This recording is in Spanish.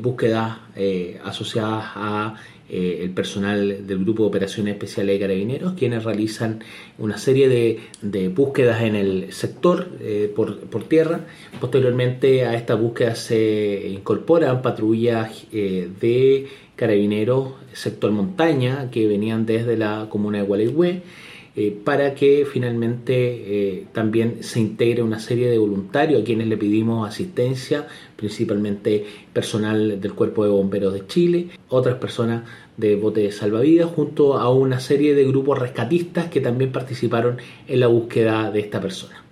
búsquedas asociadas a el personal del Grupo de Operaciones Especiales de Carabineros, quienes realizan una serie de, búsquedas en el sector por, por, tierra. Posteriormente a esta búsqueda se incorporan patrullas de carabineros sector montaña que venían desde la comuna de Gualeguay eh, para que finalmente eh, también se integre una serie de voluntarios a quienes le pedimos asistencia, principalmente personal del Cuerpo de Bomberos de Chile, otras personas de bote de salvavidas, junto a una serie de grupos rescatistas que también participaron en la búsqueda de esta persona.